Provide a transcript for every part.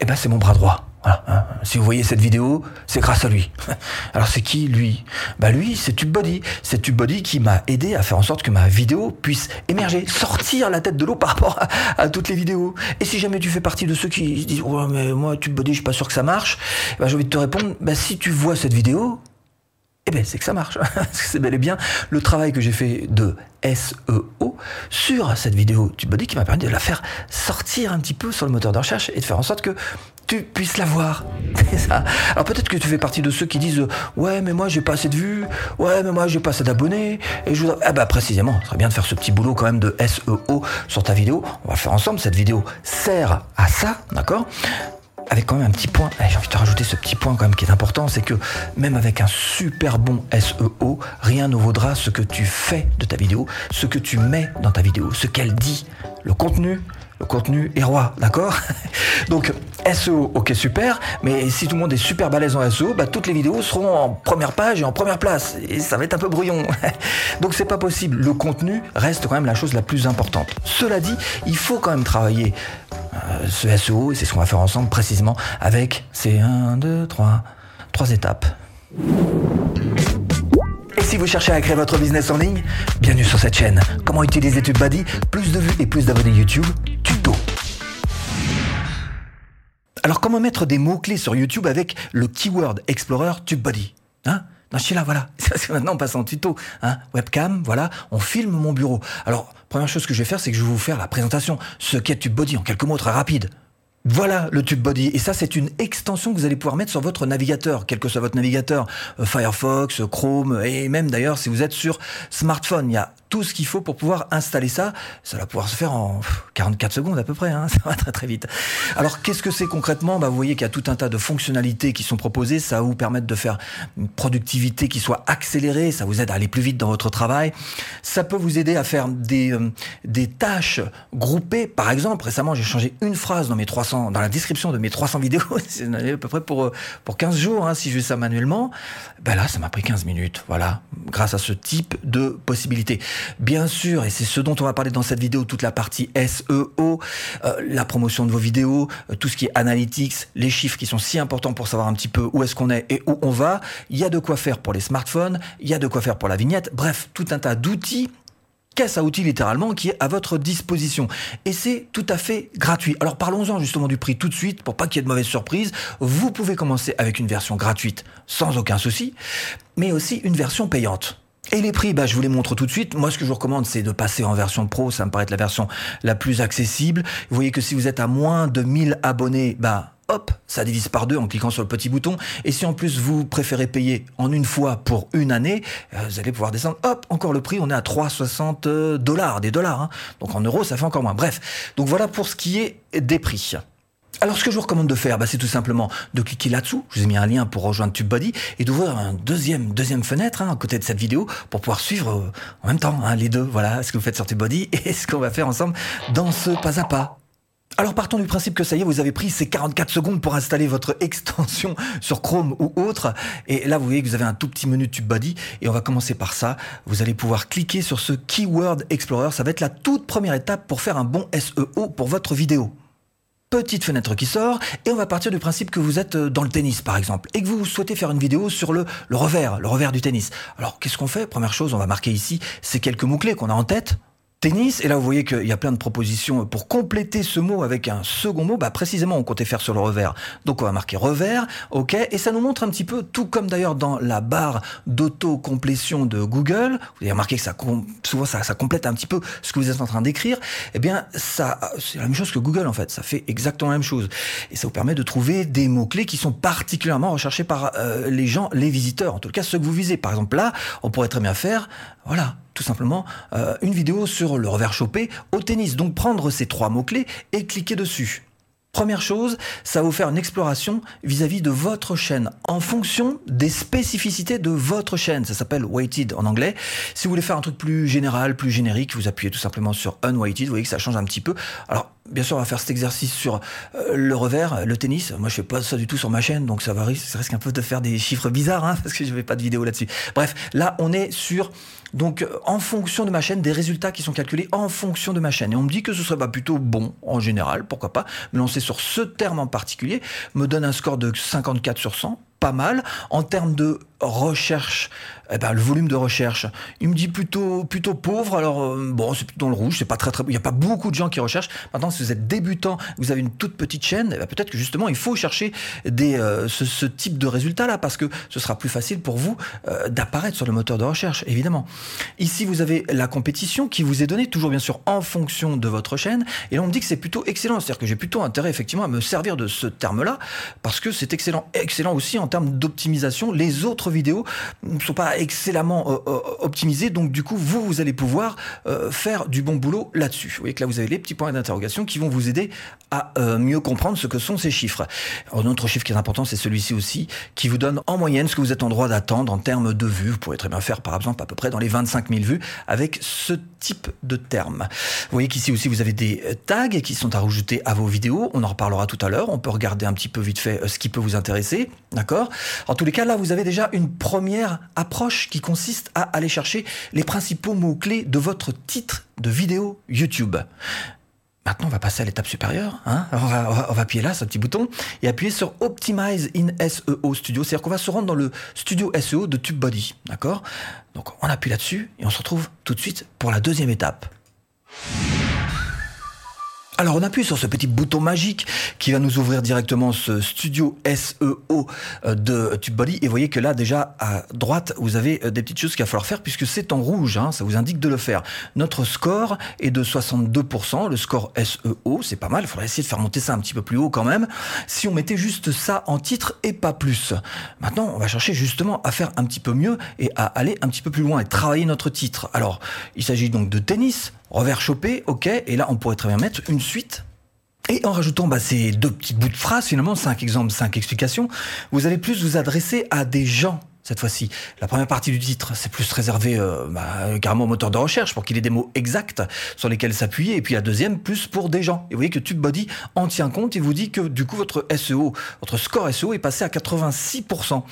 eh ben c'est mon bras droit. Voilà, hein. Si vous voyez cette vidéo, c'est grâce à lui. Alors c'est qui lui? Bah lui, c'est TubeBuddy. C'est TubeBuddy qui m'a aidé à faire en sorte que ma vidéo puisse émerger, sortir la tête de l'eau par rapport à, toutes les vidéos. Et si jamais tu fais partie de ceux qui disent ouais mais moi TubeBuddy, je suis pas sûr que ça marche, bah, j'ai envie de te répondre, bah si tu vois cette vidéo, eh bien, c'est que ça marche. c'est bel et bien le travail que j'ai fait de SEO cette vidéo TubeBuddy qui m'a permis de la faire sortir un petit peu sur le moteur de recherche et de faire en sorte que tu puisses la voir. Alors peut-être que tu fais partie de ceux qui disent ouais mais moi j'ai pas assez de vues, ouais mais moi j'ai pas assez d'abonnés et je ah bah précisément, ce serait bien de faire ce petit boulot quand même de SEO sur ta vidéo. On va le faire ensemble. Cette vidéo sert à ça, d'accord? Avec quand même un petit point, j'ai envie de rajouter ce petit point quand même qui est important, c'est que même avec un super bon SEO, rien ne vaudra ce que tu fais de ta vidéo, ce que tu mets dans ta vidéo, ce qu'elle dit, le contenu, le contenu est roi, d'accord? Donc SEO, ok super, mais si tout le monde est super balèze en SEO, bah, toutes les vidéos seront en première page et en première place, et ça va être un peu brouillon. Donc c'est pas possible, le contenu reste quand même la chose la plus importante. Cela dit, il faut quand même travailler ce SEO, et c'est ce qu'on va faire ensemble précisément avec ces 1, 2, 3, 3 étapes. Et si vous cherchez à créer votre business en ligne, bienvenue sur cette chaîne. Comment utiliser TubeBuddy? Plus de vues et plus d'abonnés YouTube Tuto. Alors comment mettre des mots-clés sur YouTube avec le Keyword Explorer TubeBuddy Hein? Non, je suis là, voilà. Maintenant, on passe en tuto. Hein. Webcam, voilà. On filme mon bureau. Alors, première chose que je vais faire, c'est que je vais vous faire la présentation. Ce qu'est TubeBuddy en quelques mots très rapide. Voilà le TubeBuddy. Et ça, c'est une extension que vous allez pouvoir mettre sur votre navigateur, quel que soit votre navigateur, euh, Firefox, Chrome, et même d'ailleurs si vous êtes sur smartphone. Il y a tout ce qu'il faut pour pouvoir installer ça. Ça va pouvoir se faire en 44 secondes à peu près, hein. ça va très très vite. Alors qu'est-ce que c'est concrètement? Bah, Vous voyez qu'il y a tout un tas de fonctionnalités qui sont proposées, ça va vous permettre de faire une productivité qui soit accélérée, ça vous aide à aller plus vite dans votre travail. Ça peut vous aider à faire des, euh, des tâches groupées. Par exemple, récemment j'ai changé une phrase dans mes 300, dans la description de mes 300 vidéos, c'est à peu près pour, euh, pour 15 jours hein, si je fais ça manuellement. Ben là, ça m'a pris 15 minutes, voilà, grâce à ce type de possibilités. Bien sûr, et c'est ce dont on va parler dans cette vidéo, toute la partie SEO, euh, la promotion de vos vidéos, euh, tout ce qui est analytics, les chiffres qui sont si importants pour savoir un petit peu où est-ce qu'on est et où on va. Il y a de quoi faire pour les smartphones, il y a de quoi faire pour la vignette. Bref, tout un tas d'outils caisse à outils littéralement qui est à votre disposition. Et c'est tout à fait gratuit. Alors parlons-en justement du prix tout de suite pour pas qu'il y ait de mauvaises surprises. Vous pouvez commencer avec une version gratuite sans aucun souci, mais aussi une version payante. Et les prix, bah, je vous les montre tout de suite. Moi, ce que je vous recommande, c'est de passer en version pro. Ça me paraît être la version la plus accessible. Vous voyez que si vous êtes à moins de 1000 abonnés, bah, hop, ça divise par deux en cliquant sur le petit bouton. Et si en plus vous préférez payer en une fois pour une année, euh, vous allez pouvoir descendre, hop, encore le prix, on est à 3,60 dollars, des dollars. Hein. Donc en euros, ça fait encore moins. Bref, donc voilà pour ce qui est des prix. Alors ce que je vous recommande de faire, bah, c'est tout simplement de cliquer là-dessous. Je vous ai mis un lien pour rejoindre TubeBuddy et d'ouvrir un deuxième deuxième fenêtre hein, à côté de cette vidéo pour pouvoir suivre euh, en même temps hein, les deux. Voilà ce que vous faites sur TubeBuddy et ce qu'on va faire ensemble dans ce pas à pas. Alors partons du principe que ça y est, vous avez pris ces 44 secondes pour installer votre extension sur Chrome ou autre. Et là, vous voyez que vous avez un tout petit menu TubeBuddy. Et on va commencer par ça. Vous allez pouvoir cliquer sur ce Keyword Explorer. Ça va être la toute première étape pour faire un bon SEO pour votre vidéo petite fenêtre qui sort, et on va partir du principe que vous êtes euh, dans le tennis, par exemple, et que vous souhaitez faire une vidéo sur le, le revers, le revers du tennis. Alors, qu'est-ce qu'on fait? Première chose, on va marquer ici ces quelques mots-clés qu'on a en tête tennis. Et là, vous voyez qu'il y a plein de propositions pour compléter ce mot avec un second mot. Bah, précisément, on comptait faire sur le revers. Donc, on va marquer revers. OK. Et ça nous montre un petit peu, tout comme d'ailleurs dans la barre d'auto-complétion de Google. Vous avez remarqué que ça, souvent, ça, complète un petit peu ce que vous êtes en train d'écrire. Eh bien, ça, c'est la même chose que Google, en fait. Ça fait exactement la même chose. Et ça vous permet de trouver des mots-clés qui sont particulièrement recherchés par euh, les gens, les visiteurs. En tout cas, ceux que vous visez. Par exemple, là, on pourrait très bien faire, voilà, tout simplement euh, une vidéo sur le revers chopé au tennis. Donc prendre ces trois mots-clés et cliquer dessus. Première chose, ça va vous faire une exploration vis-à-vis de votre chaîne en fonction des spécificités de votre chaîne. Ça s'appelle weighted en anglais. Si vous voulez faire un truc plus général, plus générique, vous appuyez tout simplement sur unweighted. Vous voyez que ça change un petit peu. Alors, bien sûr, on va faire cet exercice sur euh, le revers, le tennis. Moi, je fais pas ça du tout sur ma chaîne, donc ça, va, ça risque un peu de faire des chiffres bizarres, hein, parce que je n'avais pas de vidéo là-dessus. Bref, là, on est sur donc en fonction de ma chaîne, des résultats qui sont calculés en fonction de ma chaîne. Et on me dit que ce serait bah, plutôt bon en général, pourquoi pas, me lancer sur ce terme en particulier, me donne un score de 54 sur 100, pas mal. En termes de recherche, eh ben, le volume de recherche, il me dit plutôt, plutôt pauvre. Alors, euh, bon, c'est plutôt dans le rouge, c'est pas très, très, il n'y a pas beaucoup de gens qui recherchent. Maintenant, si vous êtes débutant, vous avez une toute petite chaîne, eh ben, peut-être que justement, il faut chercher des, euh, ce, type de résultat-là parce que ce sera plus facile pour vous euh, d'apparaître sur le moteur de recherche, évidemment. Ici, vous avez la compétition qui vous est donnée, toujours bien sûr en fonction de votre chaîne. Et là, on me dit que c'est plutôt excellent. C'est-à-dire que j'ai plutôt intérêt, effectivement, à me servir de ce terme-là parce que c'est excellent. Excellent aussi en termes d'optimisation. Les autres vidéos ne sont pas excellemment euh, euh, optimisées, donc du coup, vous, vous allez pouvoir euh, faire du bon boulot là-dessus. Vous voyez que là, vous avez les petits points d'interrogation qui vont vous aider à mieux comprendre ce que sont ces chiffres. Un autre chiffre qui est important, c'est celui-ci aussi, qui vous donne en moyenne ce que vous êtes en droit d'attendre en termes de vues. Vous pourrez très bien faire, par exemple, à peu près dans les 25 000 vues avec ce type de terme. Vous voyez qu'ici aussi, vous avez des tags qui sont à rajouter à vos vidéos. On en reparlera tout à l'heure. On peut regarder un petit peu vite fait ce qui peut vous intéresser. D'accord? En tous les cas, là, vous avez déjà une première approche qui consiste à aller chercher les principaux mots-clés de votre titre de vidéo YouTube. Maintenant, on va passer à l'étape supérieure. Hein on, va, appuyer là, ce petit bouton, et appuyer sur Optimize in SEO Studio. C'est-à-dire qu'on va se rendre dans le studio SEO de TubeBuddy. D'accord? Donc, on appuie là-dessus et on se retrouve tout de suite pour la deuxième étape. Alors on appuie sur ce petit bouton magique qui va nous ouvrir directement ce studio SEO euh, de TubeBuddy et vous voyez que là déjà à droite vous avez euh, des petites choses qu'il va falloir faire puisque c'est en rouge, hein, ça vous indique de le faire. Notre score est de 62%, le score SEO c'est pas mal, il faudrait essayer de faire monter ça un petit peu plus haut quand même. Si on mettait juste ça en titre et pas plus. Maintenant on va chercher justement à faire un petit peu mieux et à aller un petit peu plus loin et travailler notre titre. Alors il s'agit donc de tennis, Revers chopé, ok, et là on pourrait très bien mettre une suite. Et en rajoutant bah, ces deux petits bouts de phrases, finalement, cinq exemples, cinq explications, vous allez plus vous adresser à des gens cette fois-ci. La première partie du titre, c'est plus réservé euh, bah, carrément au moteur de recherche pour qu'il ait des mots exacts sur lesquels s'appuyer. Et puis la deuxième, plus pour des gens. Et vous voyez que TubeBuddy en tient compte et vous dit que du coup votre SEO, votre score SEO est passé à 86%.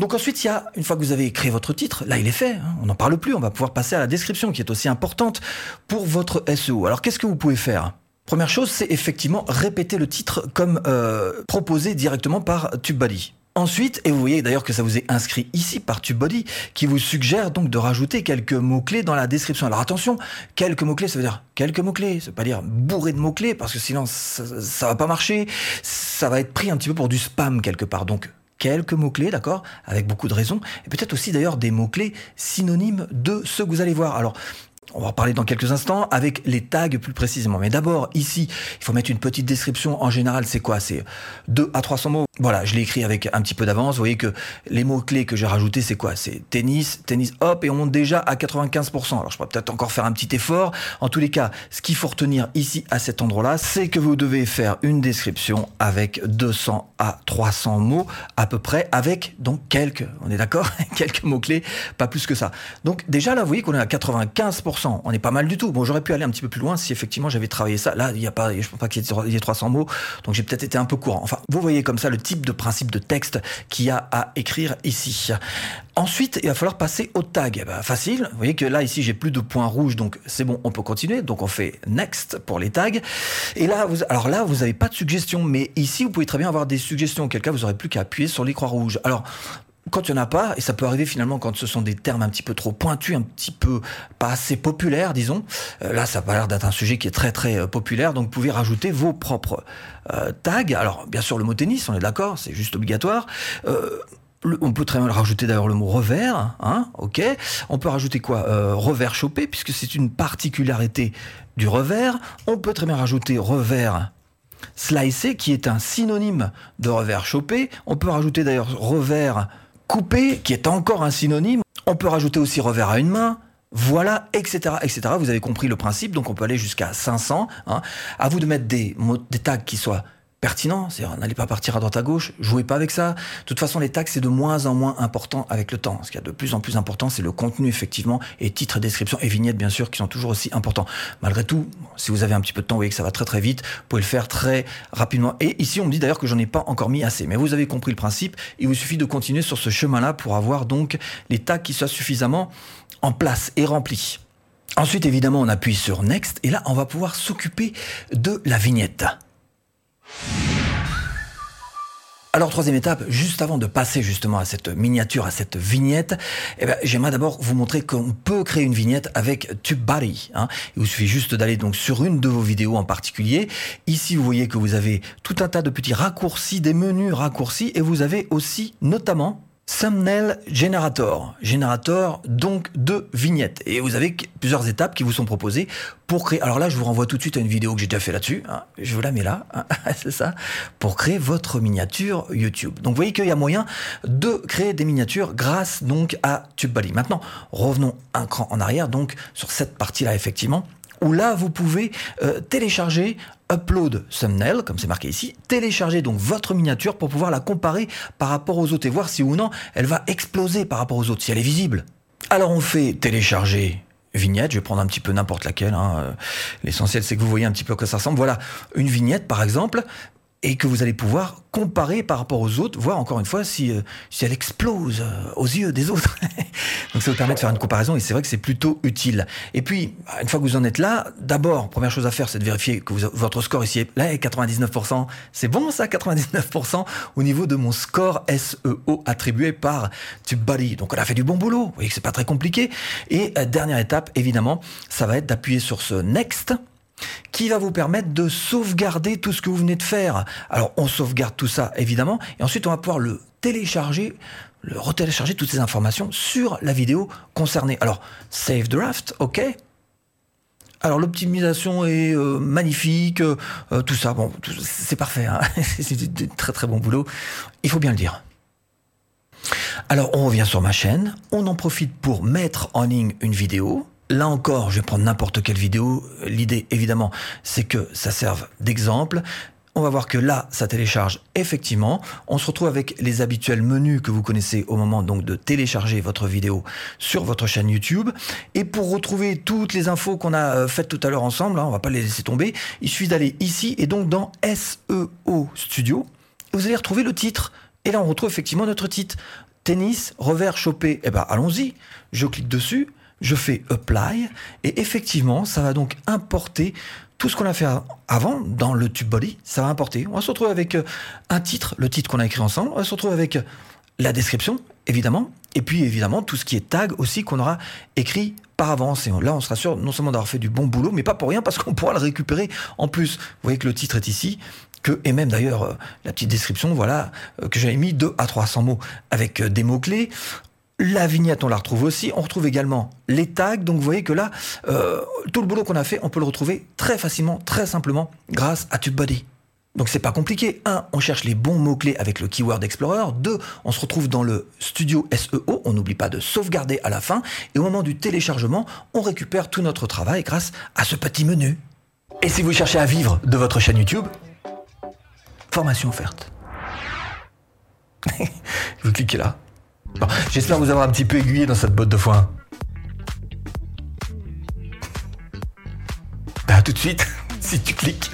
Donc ensuite, il y a, une fois que vous avez créé votre titre, là il est fait, hein, on n'en parle plus, on va pouvoir passer à la description qui est aussi importante pour votre SEO. Alors qu'est-ce que vous pouvez faire? Première chose, c'est effectivement répéter le titre comme euh, proposé directement par TubeBuddy. Ensuite, et vous voyez d'ailleurs que ça vous est inscrit ici par TubeBuddy, qui vous suggère donc de rajouter quelques mots-clés dans la description. Alors attention, quelques mots-clés, ça veut dire quelques mots-clés, ça veut pas dire bourré de mots-clés, parce que sinon ça, ça va pas marcher, ça va être pris un petit peu pour du spam quelque part. Donc quelques mots-clés, d'accord Avec beaucoup de raisons. Et peut-être aussi d'ailleurs des mots-clés synonymes de ceux que vous allez voir. Alors, on va en parler dans quelques instants avec les tags plus précisément. Mais d'abord, ici, il faut mettre une petite description. En général, c'est quoi? C'est 2 à 300 mots. Voilà, je l'ai écrit avec un petit peu d'avance. Vous voyez que les mots-clés que j'ai rajoutés, c'est quoi? C'est tennis, tennis, hop, et on monte déjà à 95%. Alors, je pourrais peut-être encore faire un petit effort. En tous les cas, ce qu'il faut retenir ici, à cet endroit-là, c'est que vous devez faire une description avec 200 à 300 mots à peu près, avec donc quelques, on est d'accord? Quelques mots-clés, pas plus que ça. Donc, déjà là, vous voyez qu'on est à 95%. On est pas mal du tout. Bon, j'aurais pu aller un petit peu plus loin si effectivement j'avais travaillé ça. Là, il y a pas, je pense pas qu'il y ait 300 mots, donc j'ai peut-être été un peu courant. Enfin, vous voyez comme ça le type de principe de texte qu'il y a à écrire ici. Ensuite, il va falloir passer au tag. Eh ben, facile. Vous voyez que là, ici, j'ai plus de points rouges, donc c'est bon, on peut continuer. Donc on fait next pour les tags. Et là, vous, alors là, vous n'avez pas de suggestions, mais ici, vous pouvez très bien avoir des suggestions. Auquel cas, vous n'aurez plus qu'à appuyer sur les croix rouges. Alors, quand il n'y en a pas, et ça peut arriver finalement quand ce sont des termes un petit peu trop pointus, un petit peu pas assez populaires, disons, euh, là ça a l'air d'être un sujet qui est très très euh, populaire, donc vous pouvez rajouter vos propres euh, tags. Alors bien sûr le mot tennis, on est d'accord, c'est juste obligatoire. on peut très bien rajouter d'ailleurs le mot revers, hein, ok. On peut rajouter quoi Revers chopé, puisque c'est une particularité du revers. On peut très bien rajouter revers slicé, qui est un synonyme de revers chopé. On peut rajouter d'ailleurs revers coupé, qui est encore un synonyme. On peut rajouter aussi revers à une main. Voilà, etc., etc. Vous avez compris le principe, donc on peut aller jusqu'à 500. Hein. À vous de mettre des tags qui soient pertinent. C'est-à-dire, n'allez pas partir à droite à gauche, jouez pas avec ça. De toute façon, les tags, c'est de moins en moins important avec le temps. Ce qui est de plus en plus important, c'est le contenu, effectivement, et titre, description et vignette, bien sûr, qui sont toujours aussi importants. Malgré tout, si vous avez un petit peu de temps, vous voyez que ça va très très vite, vous pouvez le faire très rapidement. Et ici, on me dit d'ailleurs que j'en ai pas encore mis assez. Mais vous avez compris le principe. Il vous suffit de continuer sur ce chemin-là pour avoir donc les tags qui soient suffisamment en place et remplis. Ensuite, évidemment, on appuie sur Next et là, on va pouvoir s'occuper de la vignette. Alors troisième étape, juste avant de passer justement à cette miniature, à cette vignette, eh ben, j'aimerais d'abord vous montrer qu'on peut créer une vignette avec TubeBuddy. Hein. Il vous suffit juste d'aller donc sur une de vos vidéos en particulier. Ici, vous voyez que vous avez tout un tas de petits raccourcis, des menus raccourcis, et vous avez aussi notamment Thumbnail Generator, générateur donc de vignettes. Et vous avez plusieurs étapes qui vous sont proposées pour créer. Alors là, je vous renvoie tout de suite à une vidéo que j'ai déjà fait là-dessus. Hein. Je vous la mets là, hein. c'est ça, pour créer votre miniature YouTube. Donc vous voyez qu'il y a moyen de créer des miniatures grâce donc à TubeBuddy. Maintenant, revenons un cran en arrière, donc sur cette partie-là effectivement où là, vous pouvez euh, télécharger upload thumbnail, comme c'est marqué ici, télécharger donc votre miniature pour pouvoir la comparer par rapport aux autres et voir si ou non elle va exploser par rapport aux autres, si elle est visible. Alors on fait télécharger vignette, je vais prendre un petit peu n'importe laquelle, hein, euh, l'essentiel c'est que vous voyez un petit peu à quoi ça ressemble. Voilà, une vignette par exemple, et que vous allez pouvoir comparer par rapport aux autres, voir encore une fois si, euh, si elle explose euh, aux yeux des autres. Donc ça vous permet de faire une comparaison et c'est vrai que c'est plutôt utile. Et puis, une fois que vous en êtes là, d'abord, première chose à faire, c'est de vérifier que votre score ici est là, 99%. C'est bon ça, 99% au niveau de mon score SEO attribué par TubeBuddy. Donc on a fait du bon boulot. Vous voyez que c'est pas très compliqué. Et euh, dernière étape, évidemment, ça va être d'appuyer sur ce Next qui va vous permettre de sauvegarder tout ce que vous venez de faire. Alors on sauvegarde tout ça évidemment et ensuite on va pouvoir le télécharger le retélécharger toutes ces informations sur la vidéo concernée. Alors, save draft, ok. Alors l'optimisation est euh, magnifique, euh, tout ça, bon, c'est parfait, hein. c'est du très très bon boulot, il faut bien le dire. Alors on revient sur ma chaîne, on en profite pour mettre en ligne une vidéo, Là encore, je vais prendre n'importe quelle vidéo. L'idée, évidemment, c'est que ça serve d'exemple. On va voir que là, ça télécharge effectivement. On se retrouve avec les habituels menus que vous connaissez au moment donc de télécharger votre vidéo sur votre chaîne YouTube. Et pour retrouver toutes les infos qu'on a euh, faites tout à l'heure ensemble, hein, on va pas les laisser tomber, il suffit d'aller ici et donc dans SEO Studio. Vous allez retrouver le titre. Et là, on retrouve effectivement notre titre. Tennis, revers chopé. Eh ben, allons-y. Je clique dessus je fais apply et effectivement, ça va donc importer tout ce qu'on a fait avant dans le tube body, ça va importer. On va se retrouver avec euh, un titre, le titre qu'on a écrit ensemble, on va se retrouver avec euh, la description, évidemment, et puis évidemment tout ce qui est tag aussi qu'on aura écrit par avance. Et là, on sera sûr non seulement d'avoir fait du bon boulot, mais pas pour rien, parce qu'on pourra le récupérer en plus. Vous voyez que le titre est ici, que, et même d'ailleurs euh, la petite description, voilà, que j'avais mis 2 à 300 mots avec des mots-clés. La vignette, on la retrouve aussi. On retrouve également les tags. Donc vous voyez que là, euh, tout le boulot qu'on a fait, on peut le retrouver très facilement, très simplement, grâce à TubeBuddy. Donc c'est pas compliqué. Un, on cherche les bons mots-clés avec le Keyword Explorer. Deux, on se retrouve dans le studio SEO. On n'oublie pas de sauvegarder à la fin. Et au moment du téléchargement, on récupère tout notre travail grâce à ce petit menu. Et si vous cherchez à vivre de votre chaîne YouTube, formation offerte. vous cliquez là. J'espère vous avoir un petit peu aiguillé dans cette botte de foin. Bah, tout de suite, si tu cliques.